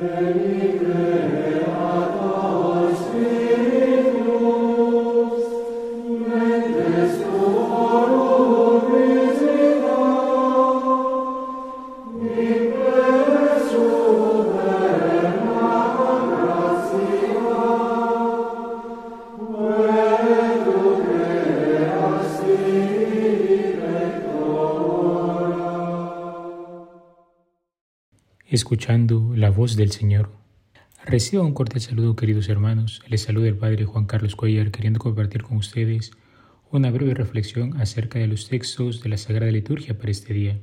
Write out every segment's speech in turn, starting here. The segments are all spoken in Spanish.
Veni, Creator, Spiritus, escuchando la voz del Señor. Reciba un cordial saludo, queridos hermanos. Les saluda el Padre Juan Carlos Cuellar, queriendo compartir con ustedes una breve reflexión acerca de los textos de la Sagrada Liturgia para este día.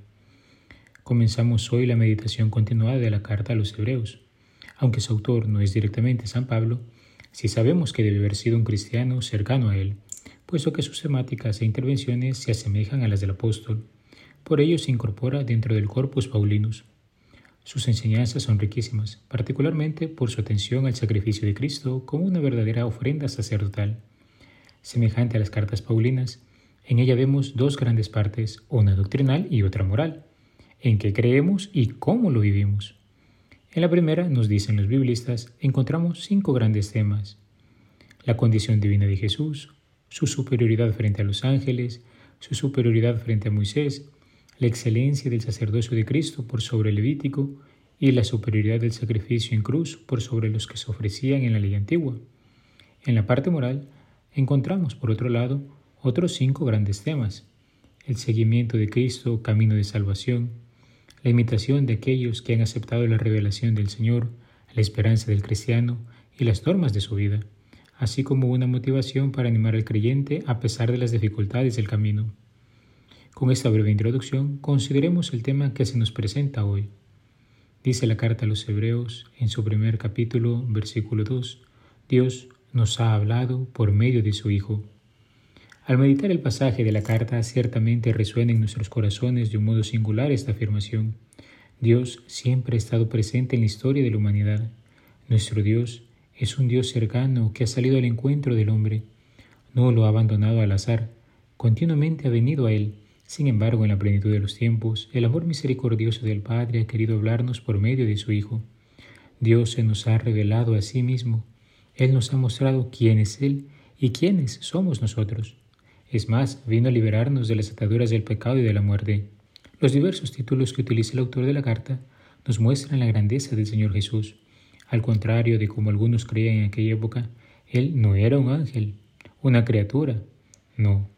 Comenzamos hoy la meditación continuada de la carta a los Hebreos. Aunque su autor no es directamente San Pablo, sí sabemos que debe haber sido un cristiano cercano a él, puesto que sus temáticas e intervenciones se asemejan a las del apóstol. Por ello se incorpora dentro del Corpus Paulinus. Sus enseñanzas son riquísimas, particularmente por su atención al sacrificio de Cristo como una verdadera ofrenda sacerdotal. Semejante a las cartas paulinas, en ella vemos dos grandes partes, una doctrinal y otra moral, en qué creemos y cómo lo vivimos. En la primera, nos dicen los biblistas, encontramos cinco grandes temas. La condición divina de Jesús, su superioridad frente a los ángeles, su superioridad frente a Moisés, la excelencia del sacerdocio de Cristo por sobre el Levítico y la superioridad del sacrificio en cruz por sobre los que se ofrecían en la ley antigua. En la parte moral encontramos, por otro lado, otros cinco grandes temas. El seguimiento de Cristo, camino de salvación, la imitación de aquellos que han aceptado la revelación del Señor, la esperanza del cristiano y las normas de su vida, así como una motivación para animar al creyente a pesar de las dificultades del camino. Con esta breve introducción, consideremos el tema que se nos presenta hoy. Dice la carta a los Hebreos en su primer capítulo, versículo 2, Dios nos ha hablado por medio de su Hijo. Al meditar el pasaje de la carta, ciertamente resuena en nuestros corazones de un modo singular esta afirmación. Dios siempre ha estado presente en la historia de la humanidad. Nuestro Dios es un Dios cercano que ha salido al encuentro del hombre. No lo ha abandonado al azar, continuamente ha venido a él sin embargo, en la plenitud de los tiempos, el amor misericordioso del Padre ha querido hablarnos por medio de su Hijo. Dios se nos ha revelado a sí mismo. Él nos ha mostrado quién es Él y quiénes somos nosotros. Es más, vino a liberarnos de las ataduras del pecado y de la muerte. Los diversos títulos que utiliza el autor de la carta nos muestran la grandeza del Señor Jesús. Al contrario de como algunos creían en aquella época, Él no era un ángel, una criatura. No,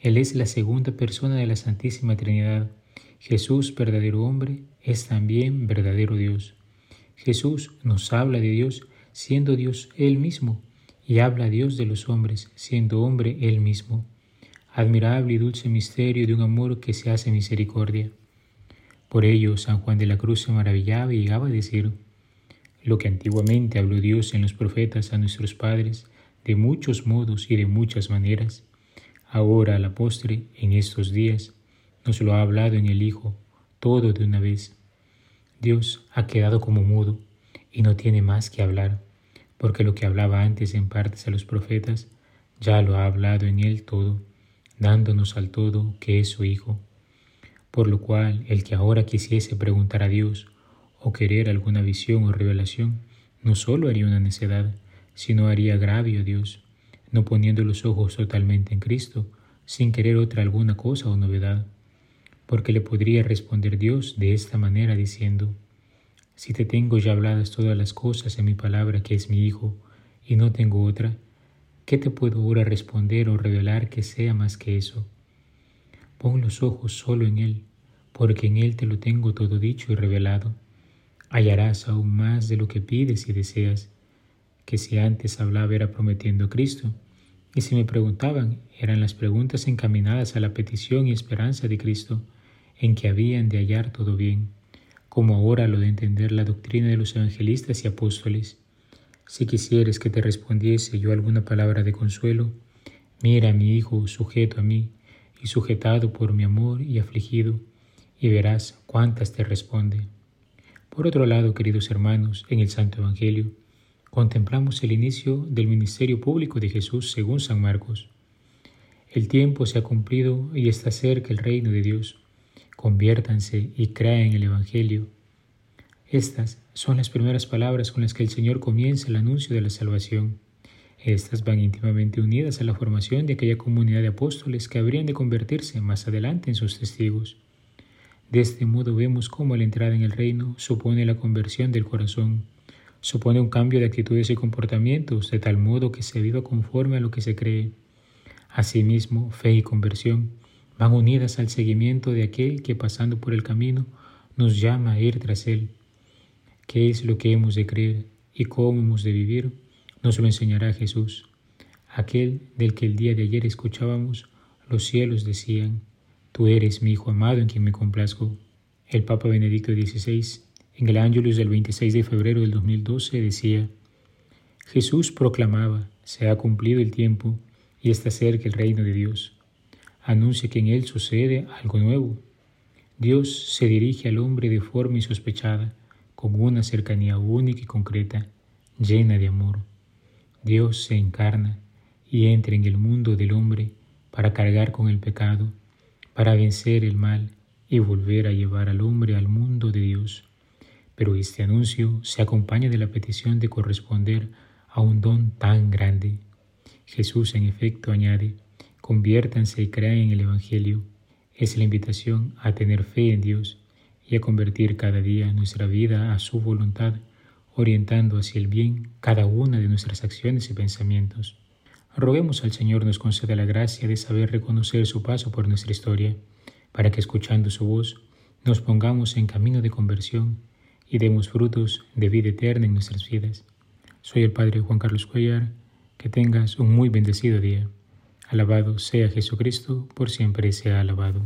él es la segunda persona de la Santísima Trinidad. Jesús, verdadero hombre, es también verdadero Dios. Jesús nos habla de Dios siendo Dios Él mismo y habla a Dios de los hombres siendo hombre Él mismo. Admirable y dulce misterio de un amor que se hace misericordia. Por ello, San Juan de la Cruz se maravillaba y llegaba a decir, lo que antiguamente habló Dios en los profetas a nuestros padres, de muchos modos y de muchas maneras, Ahora a la postre, en estos días, nos lo ha hablado en el Hijo, todo de una vez. Dios ha quedado como mudo y no tiene más que hablar, porque lo que hablaba antes en partes a los profetas, ya lo ha hablado en él todo, dándonos al todo que es su Hijo. Por lo cual, el que ahora quisiese preguntar a Dios o querer alguna visión o revelación, no solo haría una necedad, sino haría agravio a Dios no poniendo los ojos totalmente en Cristo, sin querer otra alguna cosa o novedad, porque le podría responder Dios de esta manera diciendo, si te tengo ya habladas todas las cosas en mi palabra que es mi Hijo, y no tengo otra, ¿qué te puedo ahora responder o revelar que sea más que eso? Pon los ojos solo en Él, porque en Él te lo tengo todo dicho y revelado. Hallarás aún más de lo que pides y deseas que si antes hablaba era prometiendo a Cristo, y si me preguntaban, eran las preguntas encaminadas a la petición y esperanza de Cristo, en que habían de hallar todo bien, como ahora lo de entender la doctrina de los evangelistas y apóstoles. Si quisieres que te respondiese yo alguna palabra de consuelo, mira a mi Hijo sujeto a mí y sujetado por mi amor y afligido, y verás cuántas te responde. Por otro lado, queridos hermanos, en el Santo Evangelio, contemplamos el inicio del ministerio público de Jesús según San Marcos. El tiempo se ha cumplido y está cerca el reino de Dios. Conviértanse y crean en el Evangelio. Estas son las primeras palabras con las que el Señor comienza el anuncio de la salvación. Estas van íntimamente unidas a la formación de aquella comunidad de apóstoles que habrían de convertirse más adelante en sus testigos. De este modo vemos cómo la entrada en el reino supone la conversión del corazón, supone un cambio de actitudes y comportamientos de tal modo que se viva conforme a lo que se cree. Asimismo, fe y conversión van unidas al seguimiento de aquel que pasando por el camino nos llama a ir tras él. ¿Qué es lo que hemos de creer y cómo hemos de vivir? Nos lo enseñará Jesús, aquel del que el día de ayer escuchábamos, los cielos decían, Tú eres mi Hijo amado en quien me complazco. El Papa Benedicto XVI, en el Ángelus del 26 de febrero del 2012, decía, Jesús proclamaba, se ha cumplido el tiempo y está cerca el reino de Dios. Anuncia que en él sucede algo nuevo. Dios se dirige al hombre de forma insospechada, con una cercanía única y concreta, llena de amor. Dios se encarna y entra en el mundo del hombre para cargar con el pecado, para vencer el mal y volver a llevar al hombre al mundo de Dios. Pero este anuncio se acompaña de la petición de corresponder a un don tan grande. Jesús en efecto añade, conviértanse y crean en el Evangelio. Es la invitación a tener fe en Dios y a convertir cada día nuestra vida a su voluntad orientando hacia el bien cada una de nuestras acciones y pensamientos. Roguemos al Señor nos conceda la gracia de saber reconocer su paso por nuestra historia, para que escuchando su voz nos pongamos en camino de conversión y demos frutos de vida eterna en nuestras vidas. Soy el Padre Juan Carlos Cuellar, que tengas un muy bendecido día. Alabado sea Jesucristo, por siempre sea alabado.